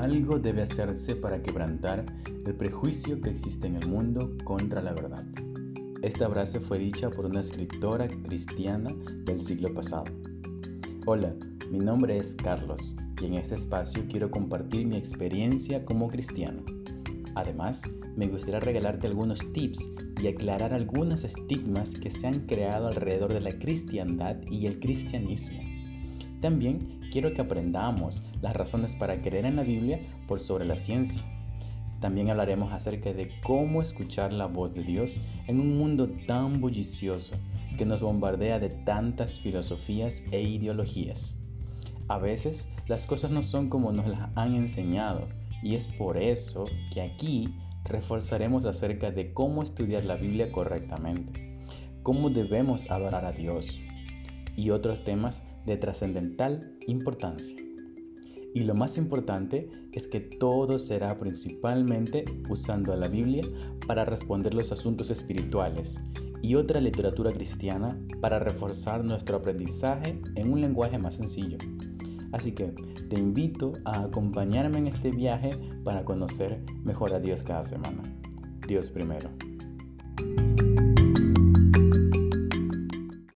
algo debe hacerse para quebrantar el prejuicio que existe en el mundo contra la verdad. Esta frase fue dicha por una escritora cristiana del siglo pasado. Hola, mi nombre es Carlos y en este espacio quiero compartir mi experiencia como cristiano. Además, me gustaría regalarte algunos tips y aclarar algunos estigmas que se han creado alrededor de la cristiandad y el cristianismo. También quiero que aprendamos las razones para creer en la Biblia por sobre la ciencia también hablaremos acerca de cómo escuchar la voz de Dios en un mundo tan bullicioso que nos bombardea de tantas filosofías e ideologías. A veces las cosas no son como nos las han enseñado y es por eso que aquí reforzaremos acerca de cómo estudiar la Biblia correctamente, cómo debemos adorar a Dios y otros temas de trascendental importancia. Y lo más importante es que todo será principalmente usando a la Biblia para responder los asuntos espirituales y otra literatura cristiana para reforzar nuestro aprendizaje en un lenguaje más sencillo. Así que te invito a acompañarme en este viaje para conocer mejor a Dios cada semana. Dios primero.